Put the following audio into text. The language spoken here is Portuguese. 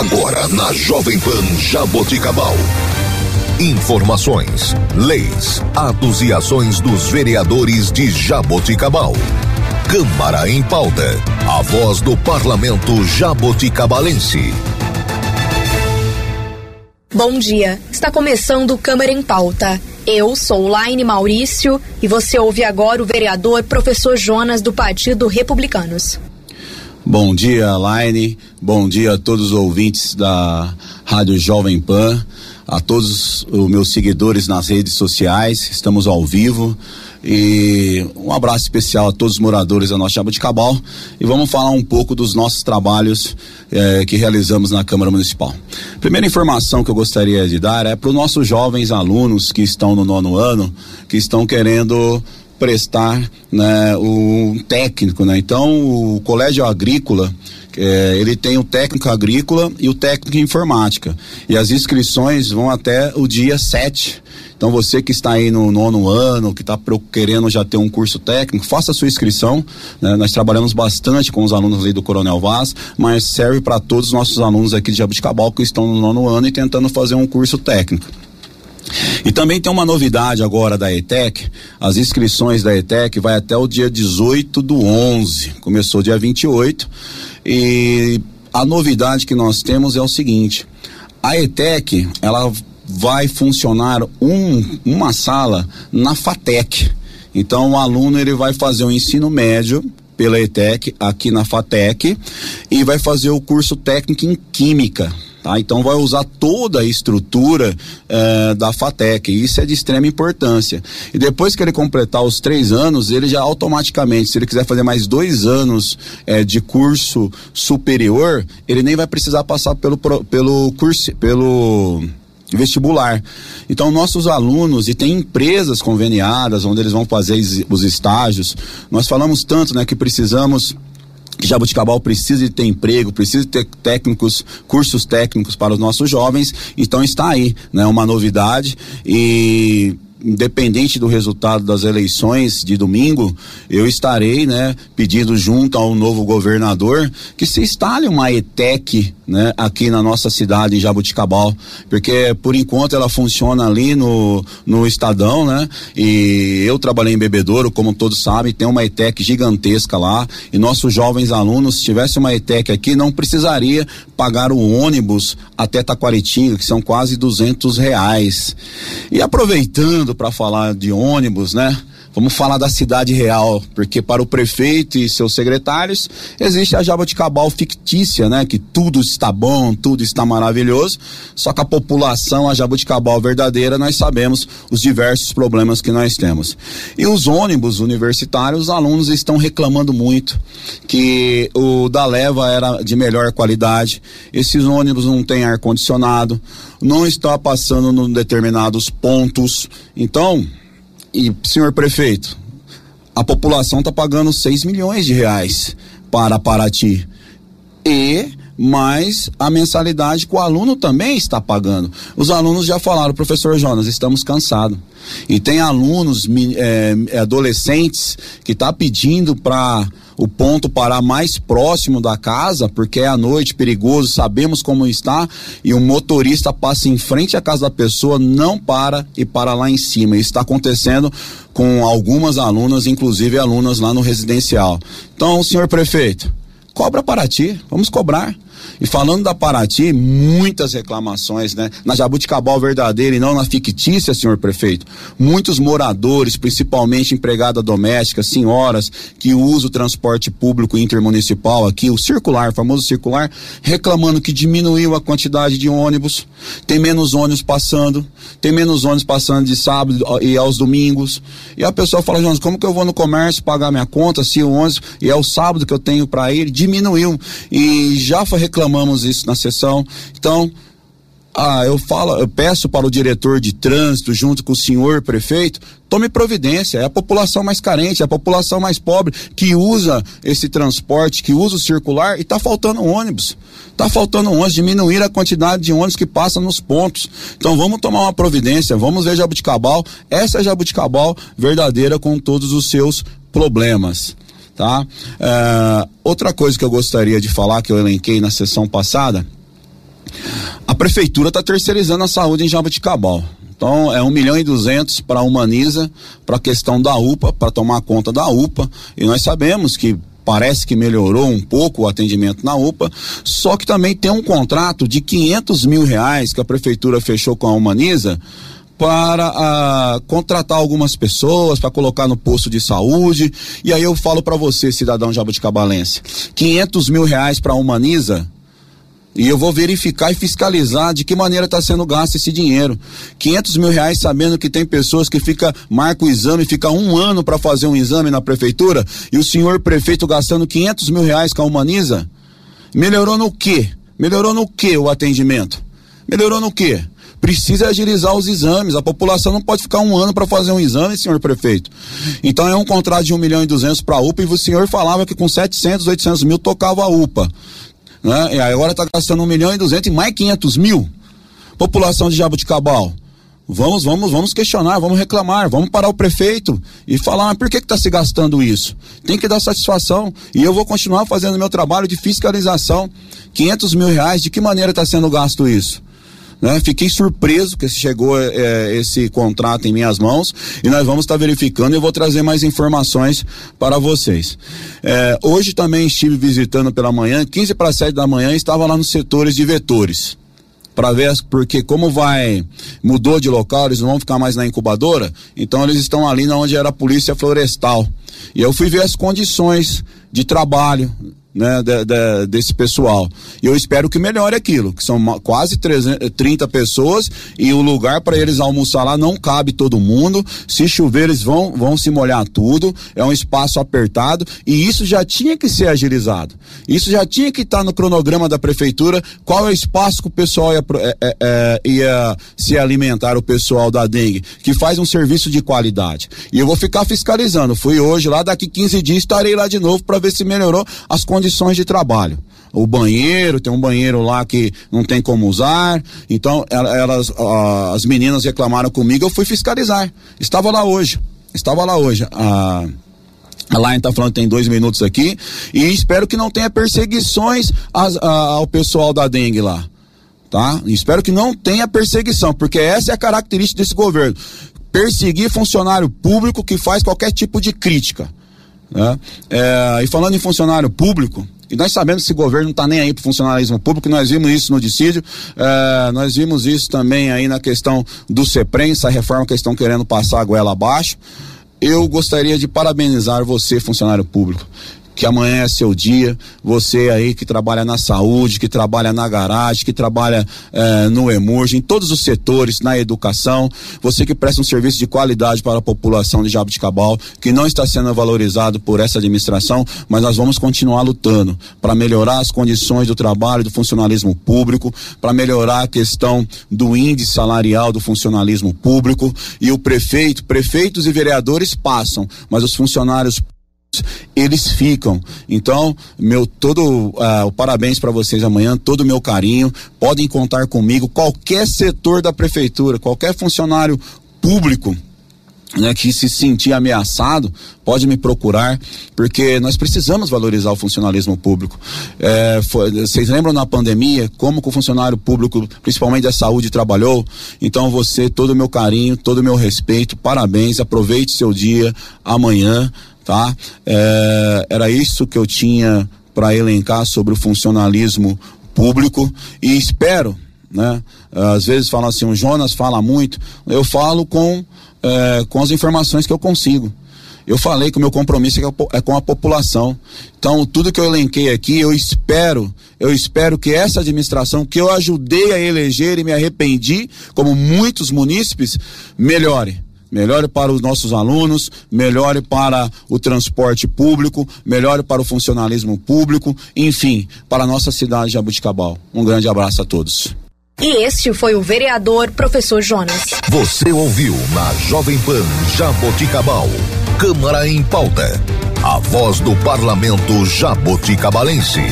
Agora na Jovem Pan Jaboticabal. Informações, leis, atos e ações dos vereadores de Jaboticabal. Câmara em pauta. A voz do parlamento jaboticabalense. Bom dia. Está começando Câmara em Pauta. Eu sou Laine Maurício e você ouve agora o vereador professor Jonas do Partido Republicanos. Bom dia, Laine. Bom dia a todos os ouvintes da Rádio Jovem Pan, a todos os meus seguidores nas redes sociais. Estamos ao vivo. E um abraço especial a todos os moradores da nossa Jaboticabal e vamos falar um pouco dos nossos trabalhos eh, que realizamos na Câmara Municipal. Primeira informação que eu gostaria de dar é para os nossos jovens alunos que estão no nono ano, que estão querendo prestar né, o técnico, né? Então o colégio agrícola é, ele tem o técnico agrícola e o técnico em informática. E as inscrições vão até o dia 7. Então você que está aí no nono ano, que está querendo já ter um curso técnico, faça a sua inscrição. Né? Nós trabalhamos bastante com os alunos do Coronel Vaz, mas serve para todos os nossos alunos aqui de Jabuticabal que estão no nono ano e tentando fazer um curso técnico. E também tem uma novidade agora da ETEC, as inscrições da ETEC vai até o dia 18 do 11, começou dia 28, e a novidade que nós temos é o seguinte, a ETEC, ela vai funcionar um, uma sala na FATEC. Então o aluno ele vai fazer o ensino médio pela ETEC aqui na FATEC e vai fazer o curso técnico em Química Tá? Então vai usar toda a estrutura eh, da FATEC, isso é de extrema importância. E depois que ele completar os três anos, ele já automaticamente, se ele quiser fazer mais dois anos eh, de curso superior, ele nem vai precisar passar pelo, pelo curso, pelo vestibular. Então, nossos alunos, e tem empresas conveniadas onde eles vão fazer os estágios, nós falamos tanto né, que precisamos que Jabuticabal precisa de ter emprego, precisa de ter técnicos, cursos técnicos para os nossos jovens, então está aí, né, uma novidade. E independente do resultado das eleições de domingo, eu estarei, né, pedindo junto ao novo governador que se instale uma ETEC, né, aqui na nossa cidade, em Jabuticabal, porque por enquanto ela funciona ali no, no Estadão, né, e eu trabalhei em Bebedouro, como todos sabem, tem uma ETEC gigantesca lá, e nossos jovens alunos, se tivesse uma ETEC aqui, não precisaria pagar o ônibus até Taquaritinga, que são quase duzentos reais. E aproveitando para falar de ônibus, né? Vamos falar da cidade real, porque para o prefeito e seus secretários existe a jabuticabal fictícia, né? Que tudo está bom, tudo está maravilhoso, só que a população, a jabuticabal verdadeira, nós sabemos os diversos problemas que nós temos. E os ônibus universitários, os alunos estão reclamando muito que o da leva era de melhor qualidade, esses ônibus não têm ar-condicionado, não está passando em determinados pontos, então e, senhor prefeito, a população está pagando 6 milhões de reais para Paraty. E mais a mensalidade que o aluno também está pagando. Os alunos já falaram, professor Jonas, estamos cansados. E tem alunos, é, adolescentes, que está pedindo para o ponto parar mais próximo da casa, porque é à noite perigoso, sabemos como está, e o motorista passa em frente à casa da pessoa, não para e para lá em cima. Isso está acontecendo com algumas alunas, inclusive alunas lá no residencial. Então, senhor prefeito, cobra para ti, vamos cobrar. E falando da Paraty, muitas reclamações, né? Na Jabuticabal verdadeira e não na fictícia, senhor prefeito. Muitos moradores, principalmente empregada doméstica, senhoras que usam o transporte público intermunicipal aqui, o circular, famoso circular, reclamando que diminuiu a quantidade de ônibus, tem menos ônibus passando, tem menos ônibus passando de sábado e aos domingos. E a pessoa fala, Jonas, como que eu vou no comércio pagar minha conta se o ônibus e é o sábado que eu tenho para ir? Diminuiu. E já foi reclamamos isso na sessão. Então, ah, eu falo, eu peço para o diretor de trânsito, junto com o senhor prefeito, tome providência. É a população mais carente, é a população mais pobre que usa esse transporte, que usa o circular e está faltando ônibus. Está faltando ônibus, diminuir a quantidade de ônibus que passam nos pontos. Então vamos tomar uma providência, vamos ver Jabuticabal. Essa é Jabuticabal verdadeira com todos os seus problemas tá? É, outra coisa que eu gostaria de falar, que eu elenquei na sessão passada, A prefeitura está terceirizando a saúde em Jaboticabal. Então é um milhão e duzentos para a Humaniza, para a questão da UPA, para tomar conta da UPA. E nós sabemos que parece que melhorou um pouco o atendimento na UPA, só que também tem um contrato de 500 mil reais que a prefeitura fechou com a Humaniza para uh, contratar algumas pessoas para colocar no posto de saúde. E aí eu falo para você, cidadão jabuticabalense, 500 mil reais para a Humaniza e eu vou verificar e fiscalizar de que maneira está sendo gasto esse dinheiro. 500 mil reais, sabendo que tem pessoas que fica marca o exame, fica um ano para fazer um exame na prefeitura, e o senhor prefeito gastando 500 mil reais com a Humaniza. Melhorou no quê? Melhorou no quê o atendimento? Melhorou no quê? Precisa agilizar os exames. A população não pode ficar um ano para fazer um exame, senhor prefeito. Então é um contrato de um milhão e duzentos para a UPA e o senhor falava que com 700, 800 mil tocava a UPA né? E agora está gastando um milhão e duzentos e mais quinhentos mil. População de Jabuticabal. Vamos, vamos, vamos questionar, vamos reclamar, vamos parar o prefeito e falar, por que está se gastando isso? Tem que dar satisfação e eu vou continuar fazendo meu trabalho de fiscalização. 500 mil reais, de que maneira está sendo gasto isso? Né? Fiquei surpreso que chegou é, esse contrato em minhas mãos e nós vamos estar tá verificando e eu vou trazer mais informações para vocês. É, hoje também estive visitando pela manhã, 15 para 7 da manhã, estava lá nos setores de vetores para ver porque como vai mudou de local, eles não vão ficar mais na incubadora, então eles estão ali na onde era a polícia florestal. E eu fui ver as condições de trabalho né, de, de, desse pessoal. E eu espero que melhore aquilo, que são quase 300, 30 pessoas e o lugar para eles almoçar lá não cabe todo mundo. Se chover, eles vão, vão se molhar tudo. É um espaço apertado e isso já tinha que ser agilizado. Isso já tinha que estar tá no cronograma da prefeitura. Qual é o espaço que o pessoal ia, é, é, ia se alimentar, o pessoal da dengue, que faz um serviço de qualidade. E eu vou ficar fiscalizando. Fui hoje lá, daqui 15 dias estarei lá de novo para ver se melhorou as condições condições de trabalho. O banheiro, tem um banheiro lá que não tem como usar. Então, elas, as meninas reclamaram comigo, eu fui fiscalizar. Estava lá hoje. Estava lá hoje. A, Laine está falando tem dois minutos aqui. E espero que não tenha perseguições ao pessoal da dengue lá. Tá? Espero que não tenha perseguição, porque essa é a característica desse governo. Perseguir funcionário público que faz qualquer tipo de crítica. Né? É, e falando em funcionário público, e nós sabemos que esse governo não está nem aí para o funcionalismo público, nós vimos isso no dissídio, é, nós vimos isso também aí na questão do CEPREM, essa reforma que estão querendo passar a goela abaixo. Eu gostaria de parabenizar você, funcionário público que amanhã é seu dia. Você aí que trabalha na saúde, que trabalha na garagem, que trabalha eh, no Emerge, em todos os setores, na educação. Você que presta um serviço de qualidade para a população de Jabuticabal, que não está sendo valorizado por essa administração, mas nós vamos continuar lutando para melhorar as condições do trabalho do funcionalismo público, para melhorar a questão do índice salarial do funcionalismo público. E o prefeito, prefeitos e vereadores passam, mas os funcionários eles ficam. Então, meu todo uh, o parabéns para vocês amanhã, todo o meu carinho. Podem contar comigo, qualquer setor da prefeitura, qualquer funcionário público né, que se sentir ameaçado, pode me procurar, porque nós precisamos valorizar o funcionalismo público. É, foi, vocês lembram na pandemia como que o funcionário público, principalmente da saúde, trabalhou? Então você, todo o meu carinho, todo o meu respeito, parabéns, aproveite seu dia amanhã tá? É, era isso que eu tinha para elencar sobre o funcionalismo público e espero, né? Às vezes falam assim, o Jonas fala muito, eu falo com, é, com as informações que eu consigo. Eu falei que o meu compromisso é com a população. Então, tudo que eu elenquei aqui, eu espero, eu espero que essa administração que eu ajudei a eleger e me arrependi, como muitos munícipes, melhore melhore para os nossos alunos, melhore para o transporte público, melhore para o funcionalismo público, enfim, para a nossa cidade de Jabuticabal. Um grande abraço a todos. E este foi o vereador professor Jonas. Você ouviu na Jovem Pan Jaboticabal. Câmara em pauta. A voz do parlamento jaboticabalense.